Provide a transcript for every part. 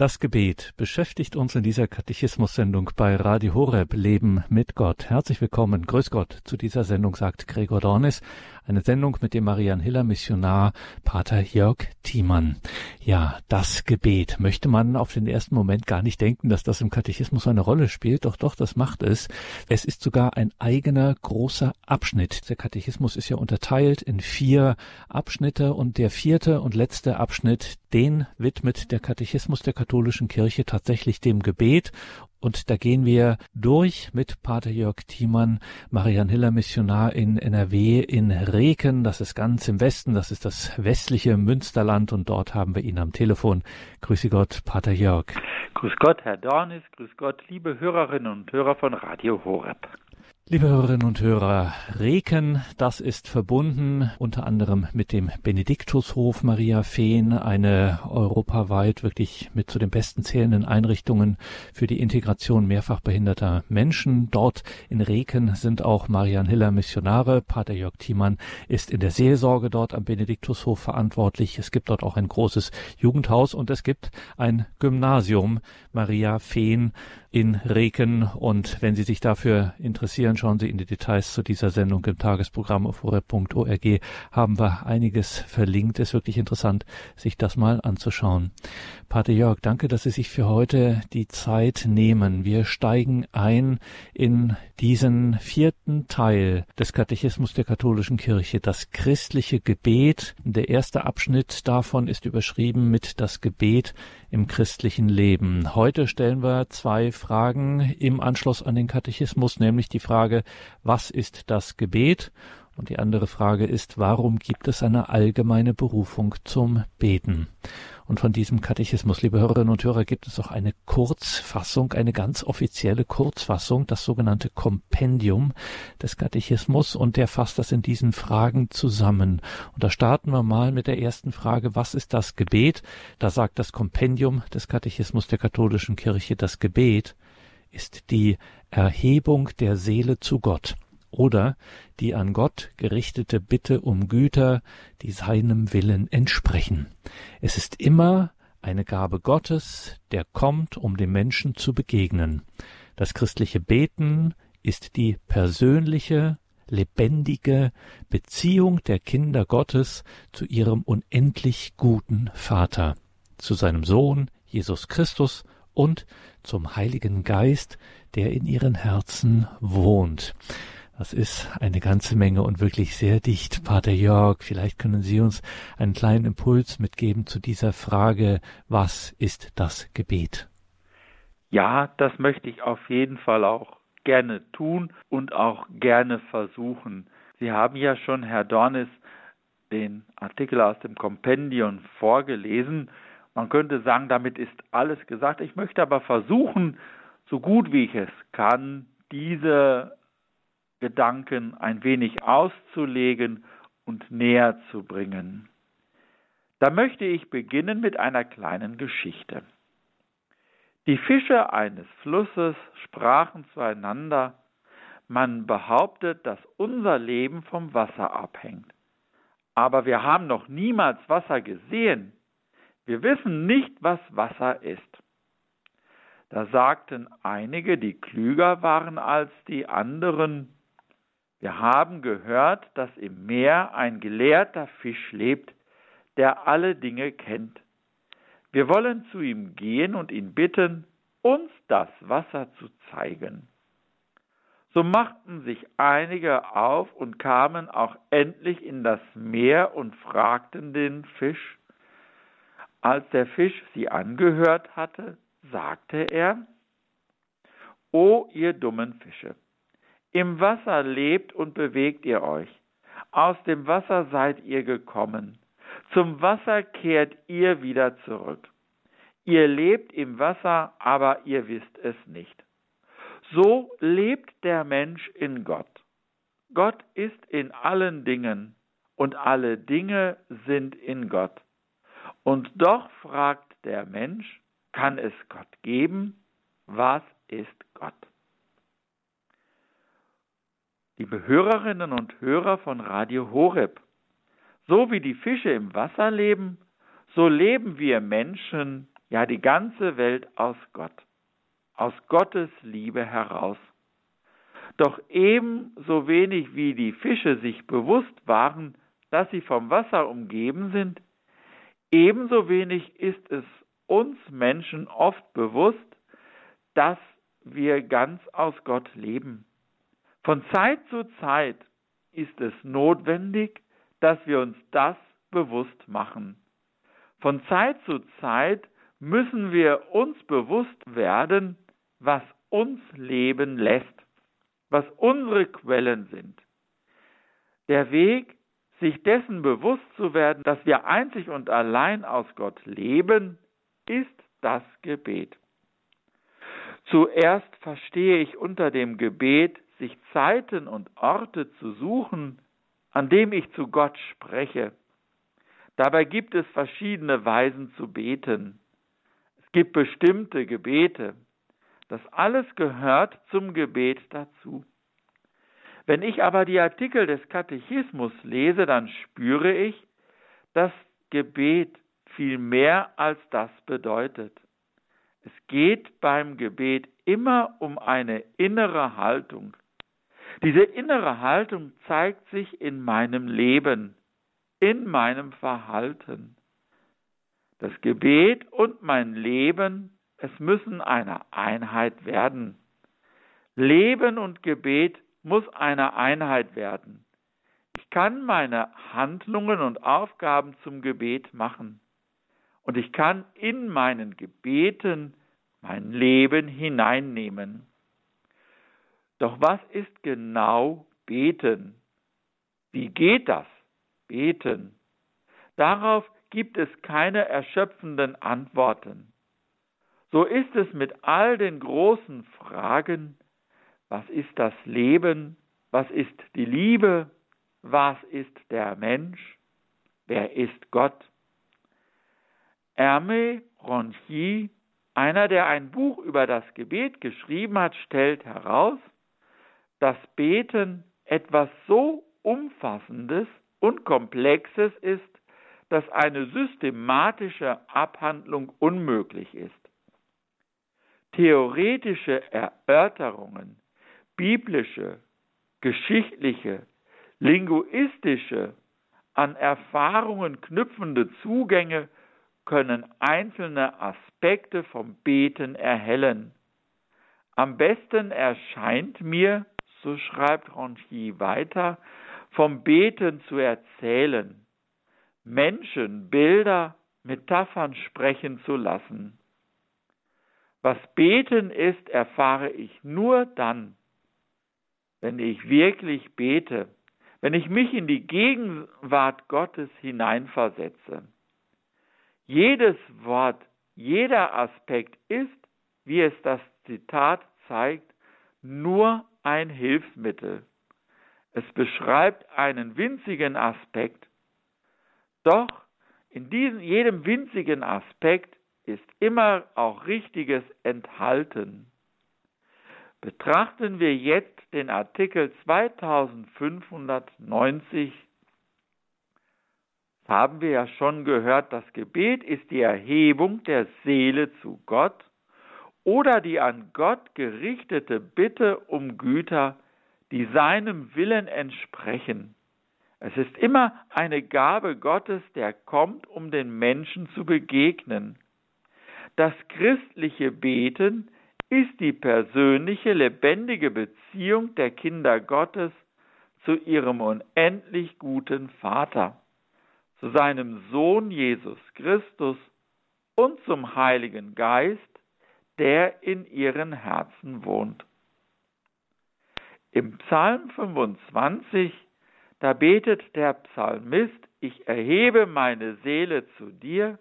Das Gebet beschäftigt uns in dieser Katechismus-Sendung bei Radio Horeb Leben mit Gott. Herzlich willkommen, grüß Gott, zu dieser Sendung sagt Gregor Dornis. Eine Sendung mit dem Marian Hiller Missionar Pater Jörg Thiemann. Ja, das Gebet. Möchte man auf den ersten Moment gar nicht denken, dass das im Katechismus eine Rolle spielt. Doch, doch, das macht es. Es ist sogar ein eigener großer Abschnitt. Der Katechismus ist ja unterteilt in vier Abschnitte und der vierte und letzte Abschnitt, den widmet der Katechismus der katholischen Kirche tatsächlich dem Gebet und da gehen wir durch mit Pater Jörg Thiemann, Marian Hiller Missionar in NRW in Reken. Das ist ganz im Westen. Das ist das westliche Münsterland. Und dort haben wir ihn am Telefon. Grüße Gott, Pater Jörg. Grüß Gott, Herr Dornis. Grüß Gott, liebe Hörerinnen und Hörer von Radio Horeb. Liebe Hörerinnen und Hörer, Reken, das ist verbunden unter anderem mit dem Benediktushof Maria Feen, eine europaweit wirklich mit zu den besten zählenden Einrichtungen für die Integration mehrfach behinderter Menschen. Dort in Reken sind auch Marian Hiller Missionare. Pater Jörg Thiemann ist in der Seelsorge dort am Benediktushof verantwortlich. Es gibt dort auch ein großes Jugendhaus und es gibt ein Gymnasium Maria Feen in Reken. Und wenn Sie sich dafür interessieren, schauen Sie in die Details zu dieser Sendung im Tagesprogramm auf horeb.org. Haben wir einiges verlinkt. Ist wirklich interessant, sich das mal anzuschauen. Pater Jörg, danke, dass Sie sich für heute die Zeit nehmen. Wir steigen ein in diesen vierten Teil des Katechismus der katholischen Kirche, das christliche Gebet. Der erste Abschnitt davon ist überschrieben mit das Gebet im christlichen Leben. Heute stellen wir zwei Fragen im Anschluss an den Katechismus, nämlich die Frage, was ist das Gebet? Und die andere Frage ist, warum gibt es eine allgemeine Berufung zum Beten? Und von diesem Katechismus, liebe Hörerinnen und Hörer, gibt es auch eine Kurzfassung, eine ganz offizielle Kurzfassung, das sogenannte Kompendium des Katechismus. Und der fasst das in diesen Fragen zusammen. Und da starten wir mal mit der ersten Frage, was ist das Gebet? Da sagt das Kompendium des Katechismus der katholischen Kirche, das Gebet ist die Erhebung der Seele zu Gott oder die an Gott gerichtete Bitte um Güter, die seinem Willen entsprechen. Es ist immer eine Gabe Gottes, der kommt, um dem Menschen zu begegnen. Das christliche Beten ist die persönliche, lebendige Beziehung der Kinder Gottes zu ihrem unendlich guten Vater, zu seinem Sohn Jesus Christus und zum Heiligen Geist, der in ihren Herzen wohnt. Das ist eine ganze Menge und wirklich sehr dicht. Pater Jörg, vielleicht können Sie uns einen kleinen Impuls mitgeben zu dieser Frage, was ist das Gebet? Ja, das möchte ich auf jeden Fall auch gerne tun und auch gerne versuchen. Sie haben ja schon, Herr Dornis, den Artikel aus dem Kompendium vorgelesen. Man könnte sagen, damit ist alles gesagt. Ich möchte aber versuchen, so gut wie ich es kann, diese Gedanken ein wenig auszulegen und näher zu bringen. Da möchte ich beginnen mit einer kleinen Geschichte. Die Fische eines Flusses sprachen zueinander, man behauptet, dass unser Leben vom Wasser abhängt. Aber wir haben noch niemals Wasser gesehen. Wir wissen nicht, was Wasser ist. Da sagten einige, die klüger waren als die anderen, wir haben gehört, dass im Meer ein gelehrter Fisch lebt, der alle Dinge kennt. Wir wollen zu ihm gehen und ihn bitten, uns das Wasser zu zeigen. So machten sich einige auf und kamen auch endlich in das Meer und fragten den Fisch. Als der Fisch sie angehört hatte, sagte er, O ihr dummen Fische, im Wasser lebt und bewegt ihr euch. Aus dem Wasser seid ihr gekommen. Zum Wasser kehrt ihr wieder zurück. Ihr lebt im Wasser, aber ihr wisst es nicht. So lebt der Mensch in Gott. Gott ist in allen Dingen und alle Dinge sind in Gott. Und doch fragt der Mensch, kann es Gott geben? Was ist Gott? Liebe Hörerinnen und Hörer von Radio Horeb. So wie die Fische im Wasser leben, so leben wir Menschen ja die ganze Welt aus Gott, aus Gottes Liebe heraus. Doch ebenso wenig wie die Fische sich bewusst waren, dass sie vom Wasser umgeben sind, ebenso wenig ist es uns Menschen oft bewusst, dass wir ganz aus Gott leben. Von Zeit zu Zeit ist es notwendig, dass wir uns das bewusst machen. Von Zeit zu Zeit müssen wir uns bewusst werden, was uns leben lässt, was unsere Quellen sind. Der Weg, sich dessen bewusst zu werden, dass wir einzig und allein aus Gott leben, ist das Gebet. Zuerst verstehe ich unter dem Gebet, sich Zeiten und Orte zu suchen, an dem ich zu Gott spreche. Dabei gibt es verschiedene Weisen zu beten. Es gibt bestimmte Gebete. Das alles gehört zum Gebet dazu. Wenn ich aber die Artikel des Katechismus lese, dann spüre ich, dass Gebet viel mehr als das bedeutet. Es geht beim Gebet immer um eine innere Haltung. Diese innere Haltung zeigt sich in meinem Leben, in meinem Verhalten. Das Gebet und mein Leben, es müssen eine Einheit werden. Leben und Gebet muss eine Einheit werden. Ich kann meine Handlungen und Aufgaben zum Gebet machen. Und ich kann in meinen Gebeten mein Leben hineinnehmen. Doch was ist genau beten? Wie geht das? Beten. Darauf gibt es keine erschöpfenden Antworten. So ist es mit all den großen Fragen, was ist das Leben, was ist die Liebe, was ist der Mensch, wer ist Gott. Hermé Ronchi, einer, der ein Buch über das Gebet geschrieben hat, stellt heraus, dass Beten etwas so Umfassendes und Komplexes ist, dass eine systematische Abhandlung unmöglich ist. Theoretische Erörterungen, biblische, geschichtliche, linguistische, an Erfahrungen knüpfende Zugänge können einzelne Aspekte vom Beten erhellen. Am besten erscheint mir, so schreibt Ronchi weiter, vom Beten zu erzählen, Menschen, Bilder, Metaphern sprechen zu lassen. Was Beten ist, erfahre ich nur dann, wenn ich wirklich bete, wenn ich mich in die Gegenwart Gottes hineinversetze. Jedes Wort, jeder Aspekt ist, wie es das Zitat zeigt, nur ein Hilfsmittel. Es beschreibt einen winzigen Aspekt. Doch in diesem, jedem winzigen Aspekt ist immer auch Richtiges enthalten. Betrachten wir jetzt den Artikel 2590 haben wir ja schon gehört, das Gebet ist die Erhebung der Seele zu Gott oder die an Gott gerichtete Bitte um Güter, die seinem Willen entsprechen. Es ist immer eine Gabe Gottes, der kommt, um den Menschen zu begegnen. Das christliche Beten ist die persönliche, lebendige Beziehung der Kinder Gottes zu ihrem unendlich guten Vater zu seinem Sohn Jesus Christus und zum Heiligen Geist, der in ihren Herzen wohnt. Im Psalm 25, da betet der Psalmist, ich erhebe meine Seele zu dir,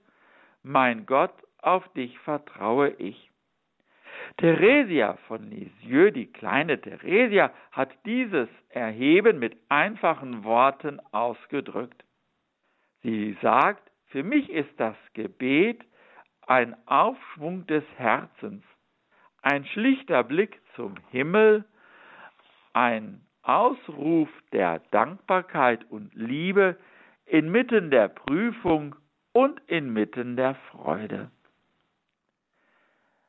mein Gott, auf dich vertraue ich. Theresia von Lisieux, die kleine Theresia, hat dieses Erheben mit einfachen Worten ausgedrückt. Sie sagt, für mich ist das Gebet ein Aufschwung des Herzens, ein schlichter Blick zum Himmel, ein Ausruf der Dankbarkeit und Liebe inmitten der Prüfung und inmitten der Freude.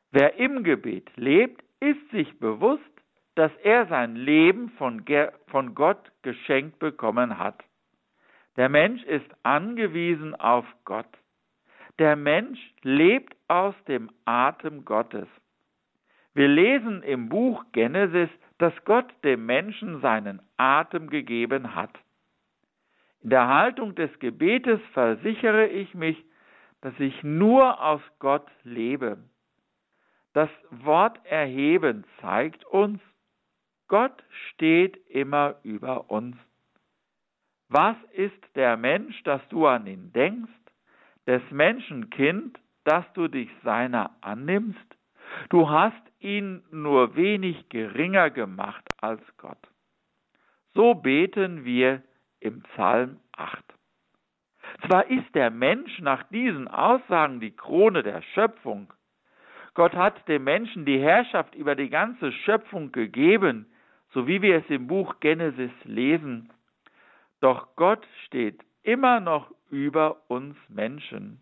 Wer im Gebet lebt, ist sich bewusst, dass er sein Leben von, von Gott geschenkt bekommen hat. Der Mensch ist angewiesen auf Gott. Der Mensch lebt aus dem Atem Gottes. Wir lesen im Buch Genesis, dass Gott dem Menschen seinen Atem gegeben hat. In der Haltung des Gebetes versichere ich mich, dass ich nur aus Gott lebe. Das Wort erheben zeigt uns, Gott steht immer über uns. Was ist der Mensch, dass du an ihn denkst, des Menschen Kind, dass du dich seiner annimmst? Du hast ihn nur wenig geringer gemacht als Gott. So beten wir im Psalm 8. Zwar ist der Mensch nach diesen Aussagen die Krone der Schöpfung. Gott hat dem Menschen die Herrschaft über die ganze Schöpfung gegeben, so wie wir es im Buch Genesis lesen. Doch Gott steht immer noch über uns Menschen.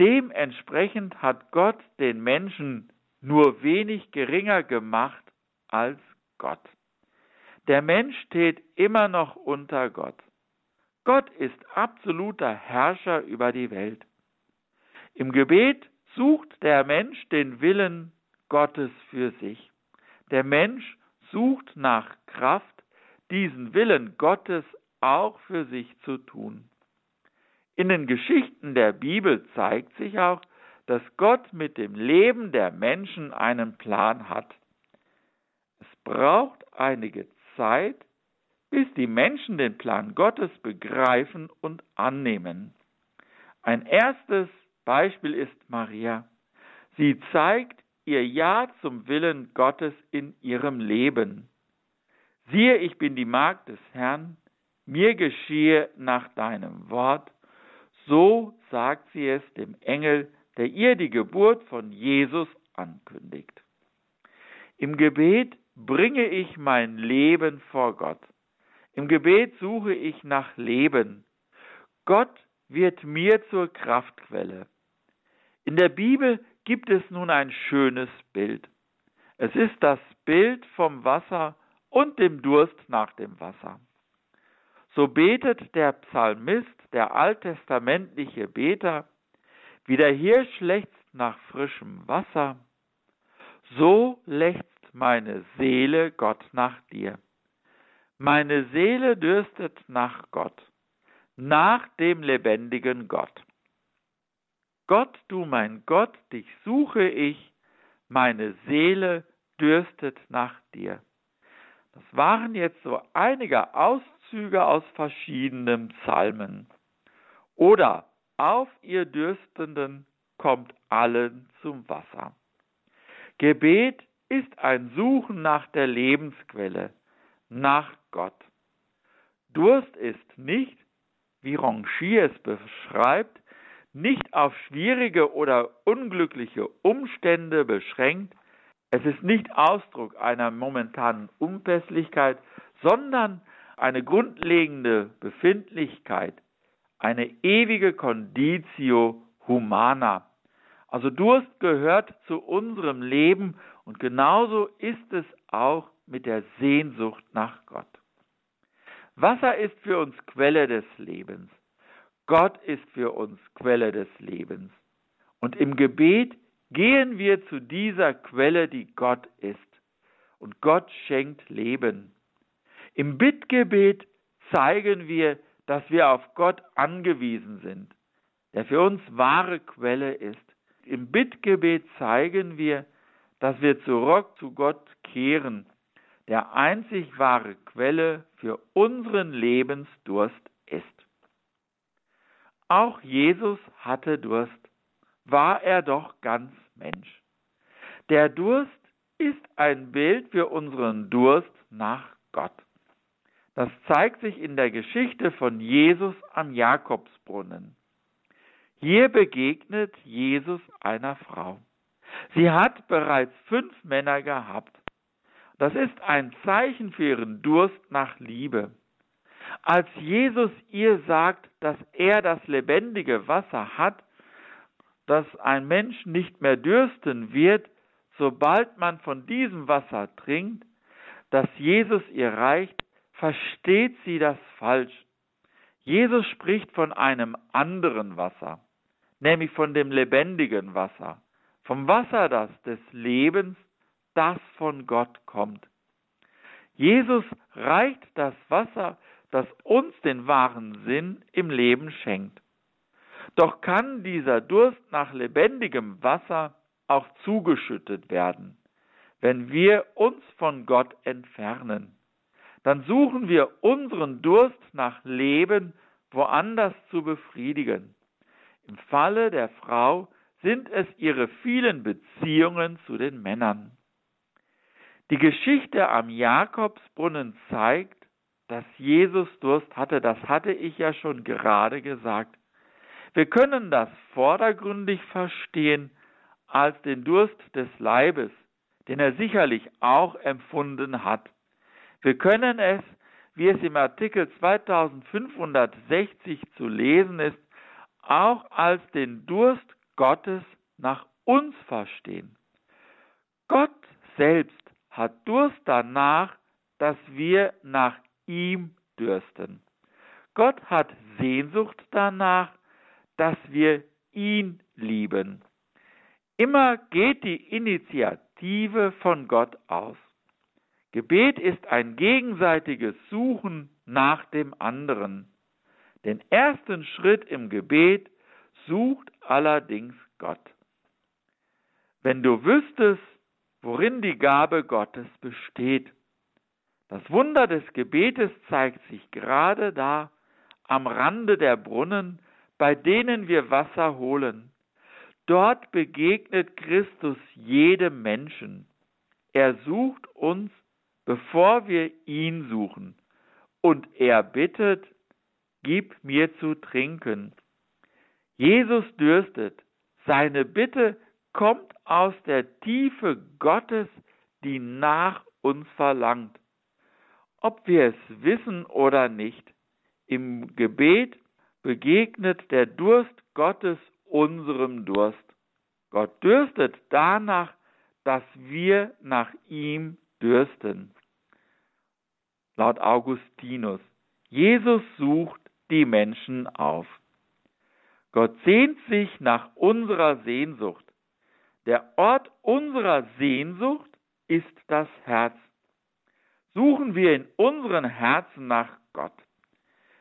Dementsprechend hat Gott den Menschen nur wenig geringer gemacht als Gott. Der Mensch steht immer noch unter Gott. Gott ist absoluter Herrscher über die Welt. Im Gebet sucht der Mensch den Willen Gottes für sich. Der Mensch sucht nach Kraft, diesen Willen Gottes auch für sich zu tun. In den Geschichten der Bibel zeigt sich auch, dass Gott mit dem Leben der Menschen einen Plan hat. Es braucht einige Zeit, bis die Menschen den Plan Gottes begreifen und annehmen. Ein erstes Beispiel ist Maria. Sie zeigt ihr Ja zum Willen Gottes in ihrem Leben. Siehe, ich bin die Magd des Herrn, mir geschehe nach deinem Wort. So sagt sie es dem Engel, der ihr die Geburt von Jesus ankündigt. Im Gebet bringe ich mein Leben vor Gott. Im Gebet suche ich nach Leben. Gott wird mir zur Kraftquelle. In der Bibel gibt es nun ein schönes Bild. Es ist das Bild vom Wasser und dem Durst nach dem Wasser. So betet der Psalmist, der alttestamentliche Beter, wie der Hirsch lechzt nach frischem Wasser, so lechzt meine Seele Gott nach dir. Meine Seele dürstet nach Gott, nach dem lebendigen Gott. Gott, du mein Gott, dich suche ich, meine Seele dürstet nach dir. Das waren jetzt so einige Auszüge aus verschiedenen Psalmen. Oder auf ihr Dürstenden kommt allen zum Wasser. Gebet ist ein Suchen nach der Lebensquelle, nach Gott. Durst ist nicht, wie Ronchi es beschreibt, nicht auf schwierige oder unglückliche Umstände beschränkt, es ist nicht Ausdruck einer momentanen Unpässlichkeit, sondern eine grundlegende Befindlichkeit, eine ewige Conditio humana. Also Durst gehört zu unserem Leben und genauso ist es auch mit der Sehnsucht nach Gott. Wasser ist für uns Quelle des Lebens. Gott ist für uns Quelle des Lebens. Und im Gebet gehen wir zu dieser Quelle, die Gott ist. Und Gott schenkt Leben. Im Bittgebet zeigen wir, dass wir auf Gott angewiesen sind, der für uns wahre Quelle ist. Im Bittgebet zeigen wir, dass wir zurück zu Gott kehren, der einzig wahre Quelle für unseren Lebensdurst ist. Auch Jesus hatte Durst, war er doch ganz Mensch. Der Durst ist ein Bild für unseren Durst nach Gott. Das zeigt sich in der Geschichte von Jesus am Jakobsbrunnen. Hier begegnet Jesus einer Frau. Sie hat bereits fünf Männer gehabt. Das ist ein Zeichen für ihren Durst nach Liebe. Als Jesus ihr sagt, dass er das lebendige Wasser hat, dass ein Mensch nicht mehr dürsten wird, sobald man von diesem Wasser trinkt, das Jesus ihr reicht, versteht sie das falsch. Jesus spricht von einem anderen Wasser, nämlich von dem lebendigen Wasser, vom Wasser das des Lebens, das von Gott kommt. Jesus reicht das Wasser, das uns den wahren Sinn im Leben schenkt. Doch kann dieser Durst nach lebendigem Wasser auch zugeschüttet werden, wenn wir uns von Gott entfernen. Dann suchen wir unseren Durst nach Leben woanders zu befriedigen. Im Falle der Frau sind es ihre vielen Beziehungen zu den Männern. Die Geschichte am Jakobsbrunnen zeigt, dass Jesus Durst hatte. Das hatte ich ja schon gerade gesagt. Wir können das vordergründig verstehen als den Durst des Leibes, den er sicherlich auch empfunden hat. Wir können es, wie es im Artikel 2560 zu lesen ist, auch als den Durst Gottes nach uns verstehen. Gott selbst hat Durst danach, dass wir nach ihm dürsten. Gott hat Sehnsucht danach, dass wir ihn lieben. Immer geht die Initiative von Gott aus. Gebet ist ein gegenseitiges Suchen nach dem anderen. Den ersten Schritt im Gebet sucht allerdings Gott. Wenn du wüsstest, worin die Gabe Gottes besteht, das Wunder des Gebetes zeigt sich gerade da am Rande der Brunnen, bei denen wir Wasser holen. Dort begegnet Christus jedem Menschen. Er sucht uns, bevor wir ihn suchen. Und er bittet, gib mir zu trinken. Jesus dürstet. Seine Bitte kommt aus der Tiefe Gottes, die nach uns verlangt ob wir es wissen oder nicht. Im Gebet begegnet der Durst Gottes unserem Durst. Gott dürstet danach, dass wir nach ihm dürsten. Laut Augustinus. Jesus sucht die Menschen auf. Gott sehnt sich nach unserer Sehnsucht. Der Ort unserer Sehnsucht ist das Herz suchen wir in unseren Herzen nach Gott.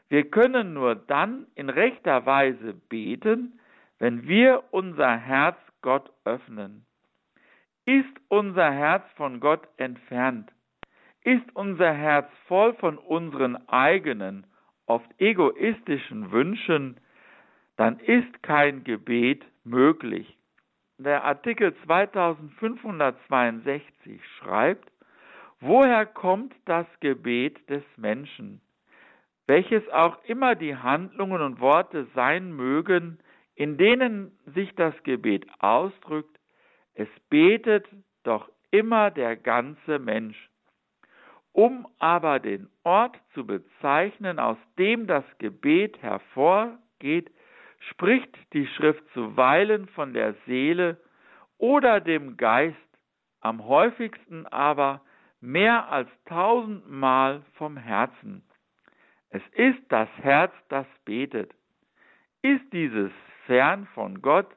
Wir können nur dann in rechter Weise beten, wenn wir unser Herz Gott öffnen. Ist unser Herz von Gott entfernt? Ist unser Herz voll von unseren eigenen, oft egoistischen Wünschen, dann ist kein Gebet möglich. Der Artikel 2562 schreibt, Woher kommt das Gebet des Menschen? Welches auch immer die Handlungen und Worte sein mögen, in denen sich das Gebet ausdrückt, es betet doch immer der ganze Mensch. Um aber den Ort zu bezeichnen, aus dem das Gebet hervorgeht, spricht die Schrift zuweilen von der Seele oder dem Geist, am häufigsten aber mehr als tausendmal vom Herzen. Es ist das Herz, das betet. Ist dieses fern von Gott,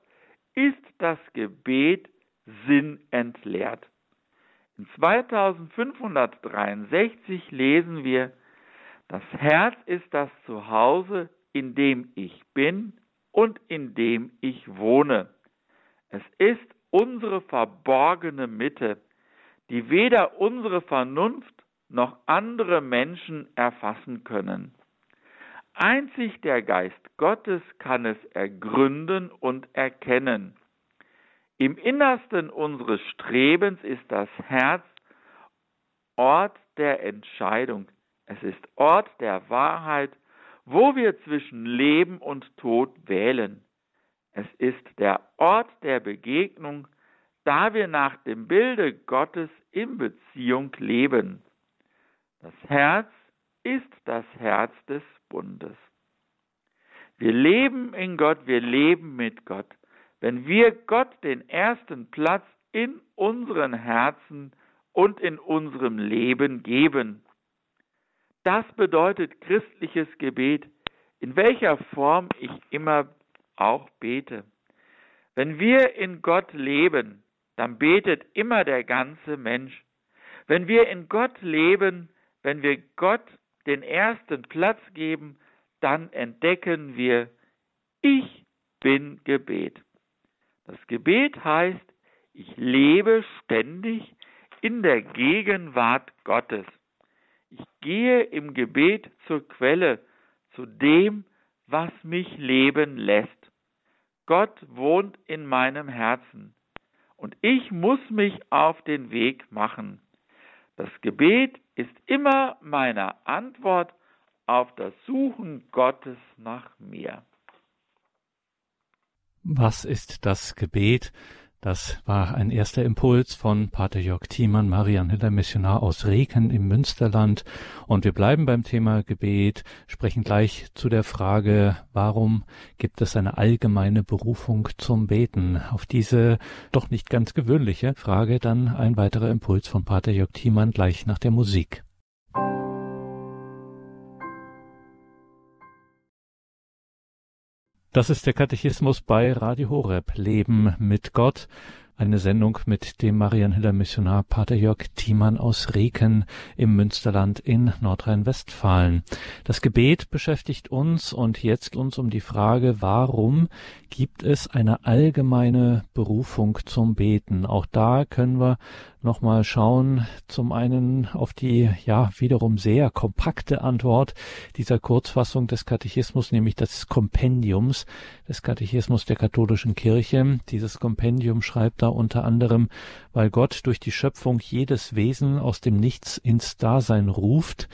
ist das Gebet sinnentleert. In 2563 lesen wir, das Herz ist das Zuhause, in dem ich bin und in dem ich wohne. Es ist unsere verborgene Mitte, die weder unsere Vernunft noch andere Menschen erfassen können. Einzig der Geist Gottes kann es ergründen und erkennen. Im Innersten unseres Strebens ist das Herz Ort der Entscheidung. Es ist Ort der Wahrheit, wo wir zwischen Leben und Tod wählen. Es ist der Ort der Begegnung, da wir nach dem Bilde Gottes in Beziehung leben. Das Herz ist das Herz des Bundes. Wir leben in Gott, wir leben mit Gott. Wenn wir Gott den ersten Platz in unseren Herzen und in unserem Leben geben. Das bedeutet christliches Gebet, in welcher Form ich immer auch bete. Wenn wir in Gott leben, dann betet immer der ganze Mensch. Wenn wir in Gott leben, wenn wir Gott den ersten Platz geben, dann entdecken wir, ich bin Gebet. Das Gebet heißt, ich lebe ständig in der Gegenwart Gottes. Ich gehe im Gebet zur Quelle, zu dem, was mich leben lässt. Gott wohnt in meinem Herzen und ich muss mich auf den Weg machen. Das Gebet ist immer meine Antwort auf das Suchen Gottes nach mir. Was ist das Gebet? Das war ein erster Impuls von Pater Jörg Thiemann, Marianhiller Missionar aus Reken im Münsterland. Und wir bleiben beim Thema Gebet, sprechen gleich zu der Frage, warum gibt es eine allgemeine Berufung zum Beten? Auf diese doch nicht ganz gewöhnliche Frage dann ein weiterer Impuls von Pater Jörg Thiemann gleich nach der Musik. Das ist der Katechismus bei Radio Horeb. Leben mit Gott. Eine Sendung mit dem Marianhiller Missionar Pater Jörg Thiemann aus Reken im Münsterland in Nordrhein-Westfalen. Das Gebet beschäftigt uns und jetzt uns um die Frage, warum gibt es eine allgemeine Berufung zum Beten? Auch da können wir nochmal schauen. Zum einen auf die, ja, wiederum sehr kompakte Antwort dieser Kurzfassung des Katechismus, nämlich des Kompendiums des Katechismus der katholischen Kirche. Dieses Kompendium schreibt da unter anderem, weil Gott durch die Schöpfung jedes Wesen aus dem Nichts ins Dasein ruft.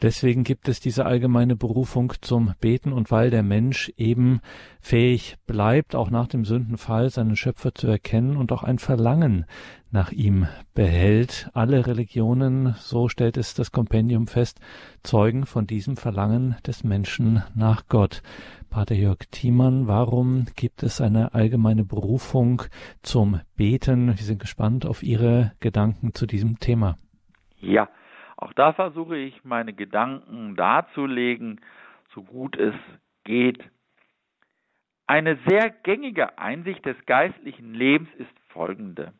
Deswegen gibt es diese allgemeine Berufung zum Beten und weil der Mensch eben fähig bleibt, auch nach dem Sündenfall seinen Schöpfer zu erkennen und auch ein Verlangen nach ihm behält. Alle Religionen, so stellt es das Kompendium fest, zeugen von diesem Verlangen des Menschen nach Gott. Pater Jörg Thiemann, warum gibt es eine allgemeine Berufung zum Beten? Wir sind gespannt auf Ihre Gedanken zu diesem Thema. Ja, auch da versuche ich meine Gedanken darzulegen, so gut es geht. Eine sehr gängige Einsicht des geistlichen Lebens ist folgende.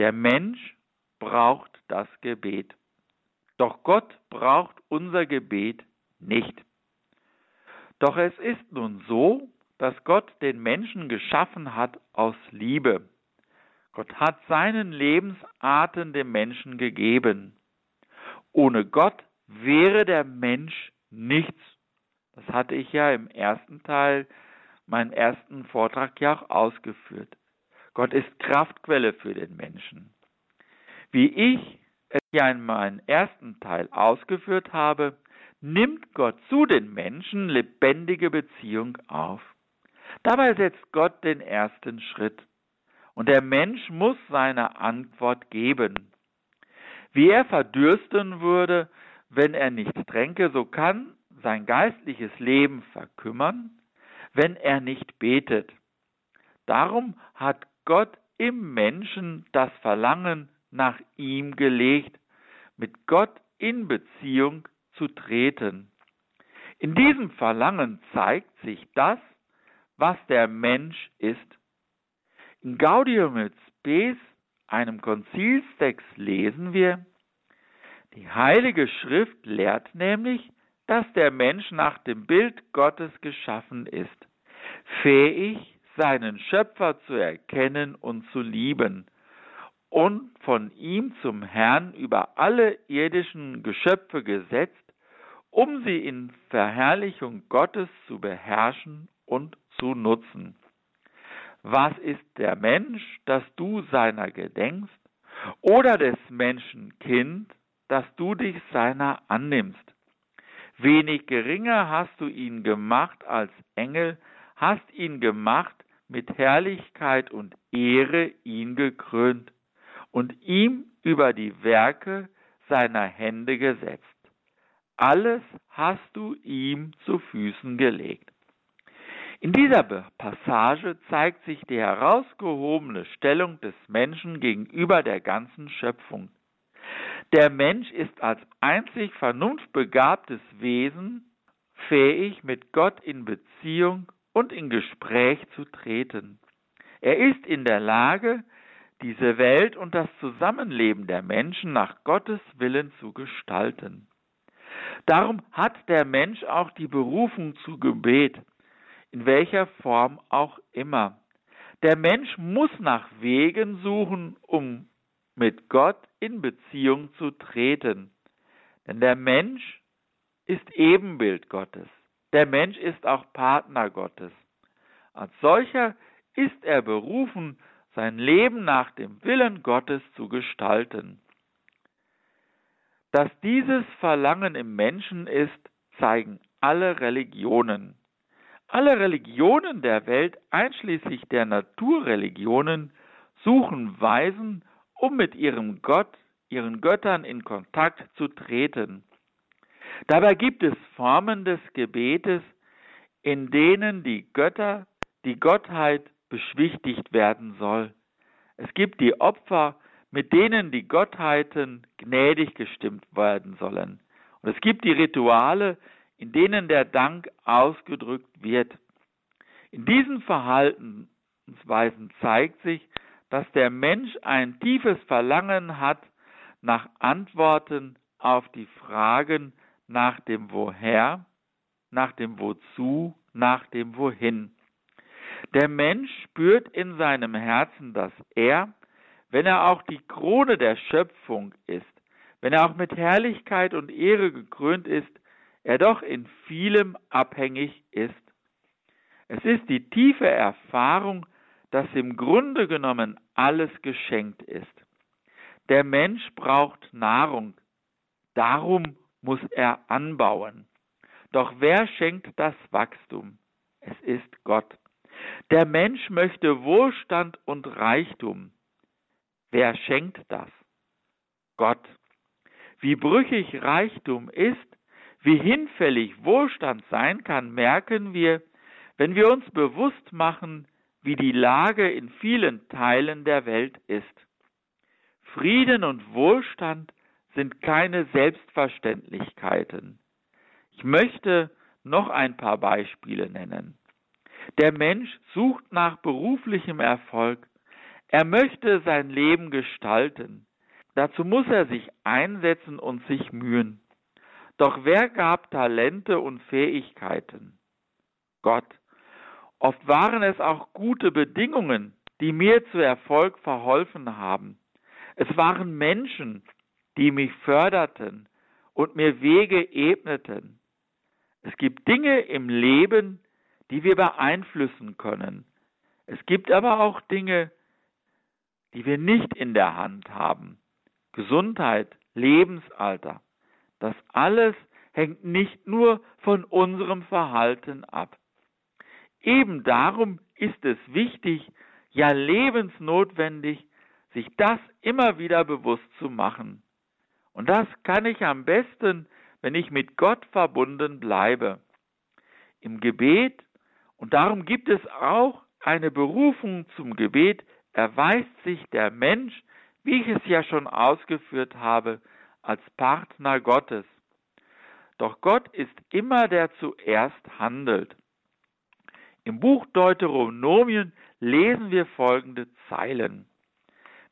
Der Mensch braucht das Gebet. Doch Gott braucht unser Gebet nicht. Doch es ist nun so, dass Gott den Menschen geschaffen hat aus Liebe. Gott hat seinen Lebensarten dem Menschen gegeben. Ohne Gott wäre der Mensch nichts. Das hatte ich ja im ersten Teil, meinen ersten Vortrag ja auch ausgeführt. Gott ist Kraftquelle für den Menschen. Wie ich es ja in meinem ersten Teil ausgeführt habe, nimmt Gott zu den Menschen lebendige Beziehung auf. Dabei setzt Gott den ersten Schritt und der Mensch muss seine Antwort geben. Wie er verdürsten würde, wenn er nicht tränke, so kann sein geistliches Leben verkümmern, wenn er nicht betet. Darum hat Gott im Menschen das Verlangen nach ihm gelegt, mit Gott in Beziehung zu treten. In diesem Verlangen zeigt sich das, was der Mensch ist. In Gaudium et Spes, einem Konzilstext, lesen wir, die Heilige Schrift lehrt nämlich, dass der Mensch nach dem Bild Gottes geschaffen ist, fähig, seinen Schöpfer zu erkennen und zu lieben und von ihm zum Herrn über alle irdischen Geschöpfe gesetzt, um sie in Verherrlichung Gottes zu beherrschen und zu nutzen. Was ist der Mensch, dass du seiner gedenkst, oder des Menschen Kind, dass du dich seiner annimmst? Wenig geringer hast du ihn gemacht als Engel, hast ihn gemacht mit Herrlichkeit und Ehre ihn gekrönt und ihm über die Werke seiner Hände gesetzt. Alles hast du ihm zu Füßen gelegt. In dieser Passage zeigt sich die herausgehobene Stellung des Menschen gegenüber der ganzen Schöpfung. Der Mensch ist als einzig vernunftbegabtes Wesen fähig, mit Gott in Beziehung und in Gespräch zu treten. Er ist in der Lage, diese Welt und das Zusammenleben der Menschen nach Gottes Willen zu gestalten. Darum hat der Mensch auch die Berufung zu Gebet, in welcher Form auch immer. Der Mensch muss nach Wegen suchen, um mit Gott in Beziehung zu treten. Denn der Mensch ist Ebenbild Gottes. Der Mensch ist auch Partner Gottes. Als solcher ist er berufen, sein Leben nach dem Willen Gottes zu gestalten. Dass dieses Verlangen im Menschen ist, zeigen alle Religionen. Alle Religionen der Welt, einschließlich der Naturreligionen, suchen Weisen, um mit ihrem Gott, ihren Göttern in Kontakt zu treten. Dabei gibt es Formen des Gebetes, in denen die Götter, die Gottheit beschwichtigt werden soll. Es gibt die Opfer, mit denen die Gottheiten gnädig gestimmt werden sollen. Und es gibt die Rituale, in denen der Dank ausgedrückt wird. In diesen Verhaltensweisen zeigt sich, dass der Mensch ein tiefes Verlangen hat nach Antworten auf die Fragen nach dem Woher, nach dem Wozu, nach dem Wohin. Der Mensch spürt in seinem Herzen, dass er, wenn er auch die Krone der Schöpfung ist, wenn er auch mit Herrlichkeit und Ehre gekrönt ist, er doch in vielem abhängig ist. Es ist die tiefe Erfahrung, dass im Grunde genommen alles geschenkt ist. Der Mensch braucht Nahrung, darum muss er anbauen. Doch wer schenkt das Wachstum? Es ist Gott. Der Mensch möchte Wohlstand und Reichtum. Wer schenkt das? Gott. Wie brüchig Reichtum ist, wie hinfällig Wohlstand sein kann, merken wir, wenn wir uns bewusst machen, wie die Lage in vielen Teilen der Welt ist. Frieden und Wohlstand sind keine Selbstverständlichkeiten. Ich möchte noch ein paar Beispiele nennen. Der Mensch sucht nach beruflichem Erfolg. Er möchte sein Leben gestalten. Dazu muss er sich einsetzen und sich mühen. Doch wer gab Talente und Fähigkeiten? Gott. Oft waren es auch gute Bedingungen, die mir zu Erfolg verholfen haben. Es waren Menschen, die mich förderten und mir Wege ebneten. Es gibt Dinge im Leben, die wir beeinflussen können. Es gibt aber auch Dinge, die wir nicht in der Hand haben. Gesundheit, Lebensalter. Das alles hängt nicht nur von unserem Verhalten ab. Eben darum ist es wichtig, ja lebensnotwendig, sich das immer wieder bewusst zu machen. Und das kann ich am besten, wenn ich mit Gott verbunden bleibe. Im Gebet, und darum gibt es auch eine Berufung zum Gebet, erweist sich der Mensch, wie ich es ja schon ausgeführt habe, als Partner Gottes. Doch Gott ist immer der zuerst handelt. Im Buch Deuteronomien lesen wir folgende Zeilen.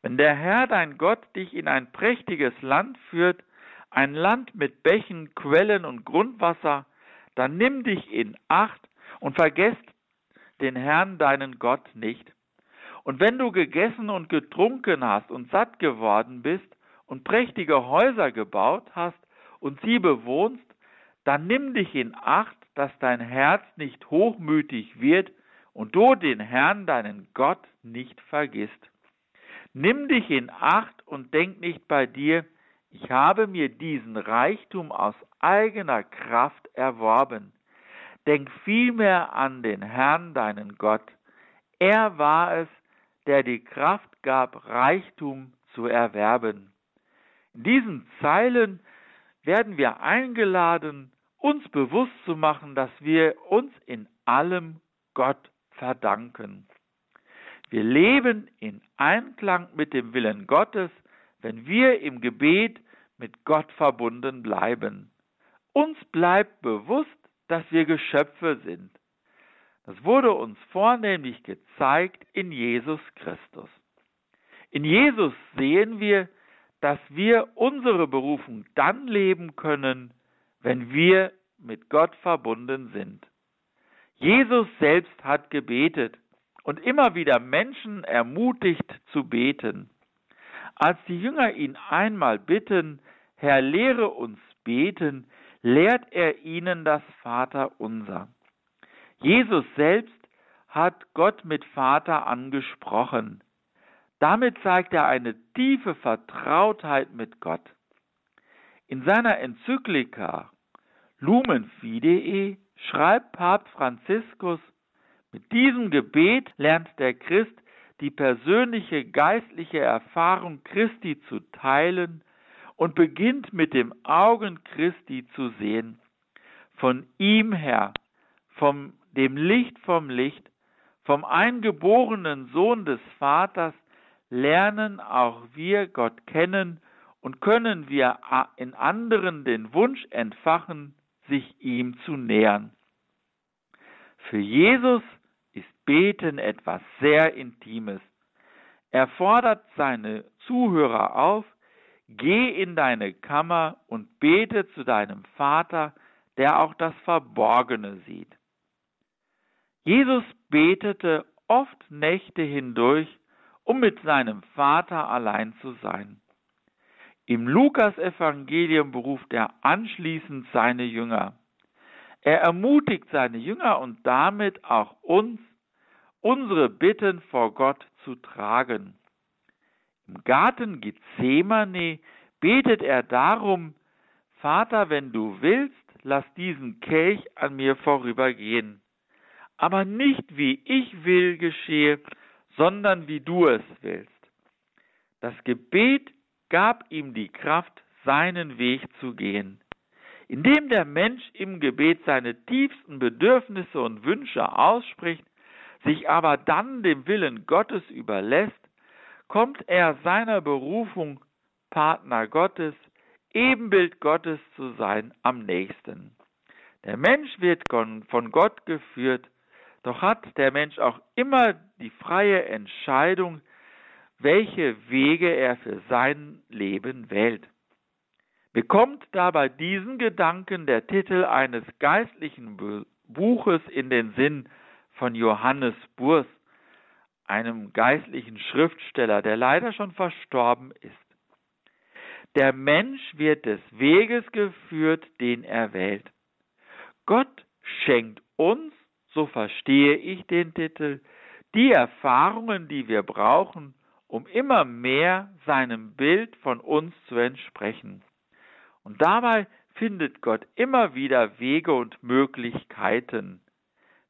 Wenn der Herr dein Gott dich in ein prächtiges Land führt, ein Land mit Bächen, Quellen und Grundwasser, dann nimm dich in Acht und vergesst den Herrn deinen Gott nicht. Und wenn du gegessen und getrunken hast und satt geworden bist und prächtige Häuser gebaut hast und sie bewohnst, dann nimm dich in Acht dass dein Herz nicht hochmütig wird und du den Herrn, deinen Gott, nicht vergisst. Nimm dich in Acht und denk nicht bei dir, ich habe mir diesen Reichtum aus eigener Kraft erworben. Denk vielmehr an den Herrn, deinen Gott. Er war es, der die Kraft gab, Reichtum zu erwerben. In diesen Zeilen werden wir eingeladen, uns bewusst zu machen, dass wir uns in allem Gott verdanken. Wir leben in Einklang mit dem Willen Gottes, wenn wir im Gebet mit Gott verbunden bleiben. Uns bleibt bewusst, dass wir Geschöpfe sind. Das wurde uns vornehmlich gezeigt in Jesus Christus. In Jesus sehen wir, dass wir unsere Berufung dann leben können, wenn wir mit Gott verbunden sind. Jesus selbst hat gebetet und immer wieder Menschen ermutigt zu beten. Als die Jünger ihn einmal bitten, Herr, lehre uns beten, lehrt er ihnen das Vaterunser. Jesus selbst hat Gott mit Vater angesprochen. Damit zeigt er eine tiefe Vertrautheit mit Gott. In seiner Enzyklika Lumen Fidei schreibt Papst Franziskus, mit diesem Gebet lernt der Christ die persönliche geistliche Erfahrung Christi zu teilen und beginnt mit dem Augen Christi zu sehen. Von ihm her, vom dem Licht vom Licht, vom eingeborenen Sohn des Vaters, lernen auch wir Gott kennen und können wir in anderen den Wunsch entfachen, sich ihm zu nähern. Für Jesus ist Beten etwas sehr Intimes. Er fordert seine Zuhörer auf, geh in deine Kammer und bete zu deinem Vater, der auch das Verborgene sieht. Jesus betete oft Nächte hindurch, um mit seinem Vater allein zu sein. Im Lukasevangelium beruft er anschließend seine Jünger. Er ermutigt seine Jünger und damit auch uns, unsere Bitten vor Gott zu tragen. Im Garten Gethsemane betet er darum, Vater, wenn du willst, lass diesen Kelch an mir vorübergehen aber nicht wie ich will geschehe, sondern wie du es willst. Das Gebet gab ihm die Kraft, seinen Weg zu gehen. Indem der Mensch im Gebet seine tiefsten Bedürfnisse und Wünsche ausspricht, sich aber dann dem Willen Gottes überlässt, kommt er seiner Berufung, Partner Gottes, Ebenbild Gottes zu sein, am nächsten. Der Mensch wird von Gott geführt, doch hat der Mensch auch immer die freie Entscheidung, welche Wege er für sein Leben wählt. Bekommt dabei diesen Gedanken der Titel eines geistlichen Buches in den Sinn von Johannes Burs, einem geistlichen Schriftsteller, der leider schon verstorben ist. Der Mensch wird des Weges geführt, den er wählt. Gott schenkt uns so verstehe ich den Titel, die Erfahrungen, die wir brauchen, um immer mehr seinem Bild von uns zu entsprechen. Und dabei findet Gott immer wieder Wege und Möglichkeiten.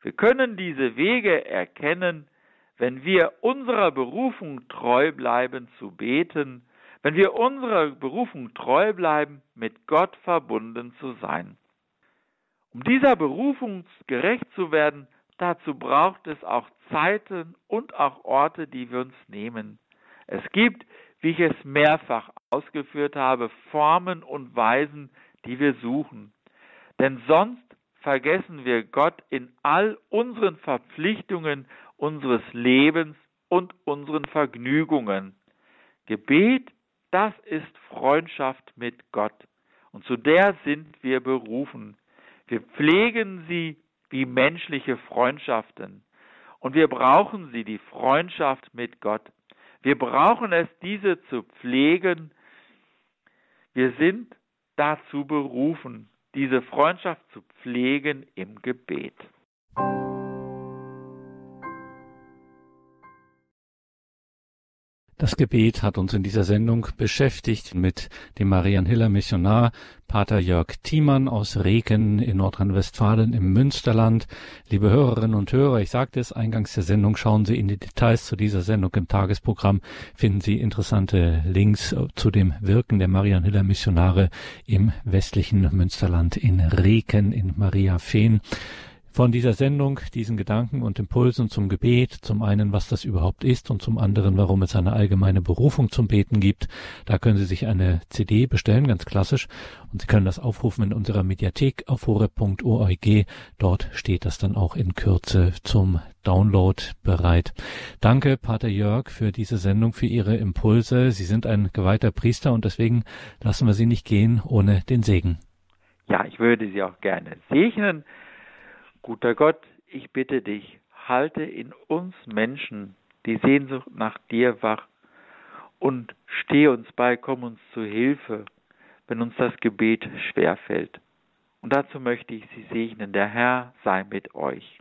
Wir können diese Wege erkennen, wenn wir unserer Berufung treu bleiben zu beten, wenn wir unserer Berufung treu bleiben, mit Gott verbunden zu sein. Um dieser Berufung gerecht zu werden, dazu braucht es auch Zeiten und auch Orte, die wir uns nehmen. Es gibt, wie ich es mehrfach ausgeführt habe, Formen und Weisen, die wir suchen. Denn sonst vergessen wir Gott in all unseren Verpflichtungen unseres Lebens und unseren Vergnügungen. Gebet, das ist Freundschaft mit Gott. Und zu der sind wir berufen. Wir pflegen sie wie menschliche Freundschaften. Und wir brauchen sie, die Freundschaft mit Gott. Wir brauchen es, diese zu pflegen. Wir sind dazu berufen, diese Freundschaft zu pflegen im Gebet. Das Gebet hat uns in dieser Sendung beschäftigt mit dem Marianhiller Missionar Pater Jörg Thiemann aus Reken in Nordrhein-Westfalen im Münsterland. Liebe Hörerinnen und Hörer, ich sagte es eingangs der Sendung, schauen Sie in die Details zu dieser Sendung im Tagesprogramm, finden Sie interessante Links zu dem Wirken der Marianhiller Missionare im westlichen Münsterland in Reken in Maria Feen. Von dieser Sendung, diesen Gedanken und Impulsen zum Gebet, zum einen, was das überhaupt ist und zum anderen, warum es eine allgemeine Berufung zum Beten gibt. Da können Sie sich eine CD bestellen, ganz klassisch, und Sie können das aufrufen in unserer Mediathek auf horeb.org. Dort steht das dann auch in Kürze zum Download bereit. Danke, Pater Jörg, für diese Sendung, für Ihre Impulse. Sie sind ein geweihter Priester und deswegen lassen wir Sie nicht gehen ohne den Segen. Ja, ich würde Sie auch gerne segnen. Guter Gott, ich bitte dich, halte in uns Menschen die Sehnsucht nach dir wach und steh uns bei, komm uns zu Hilfe, wenn uns das Gebet schwerfällt. Und dazu möchte ich Sie segnen, der Herr sei mit euch.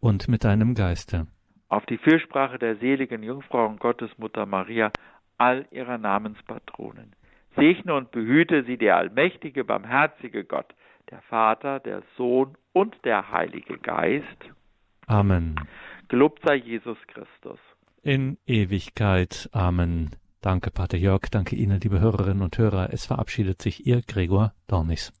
Und mit deinem Geiste. Auf die Fürsprache der seligen Jungfrau und Gottesmutter Maria, all ihrer Namenspatronen. Segne und behüte sie der allmächtige, barmherzige Gott, der Vater, der Sohn und der Heilige Geist. Amen. Gelobt sei Jesus Christus. In Ewigkeit. Amen. Danke, Pater Jörg. Danke Ihnen, liebe Hörerinnen und Hörer. Es verabschiedet sich Ihr Gregor Dornis.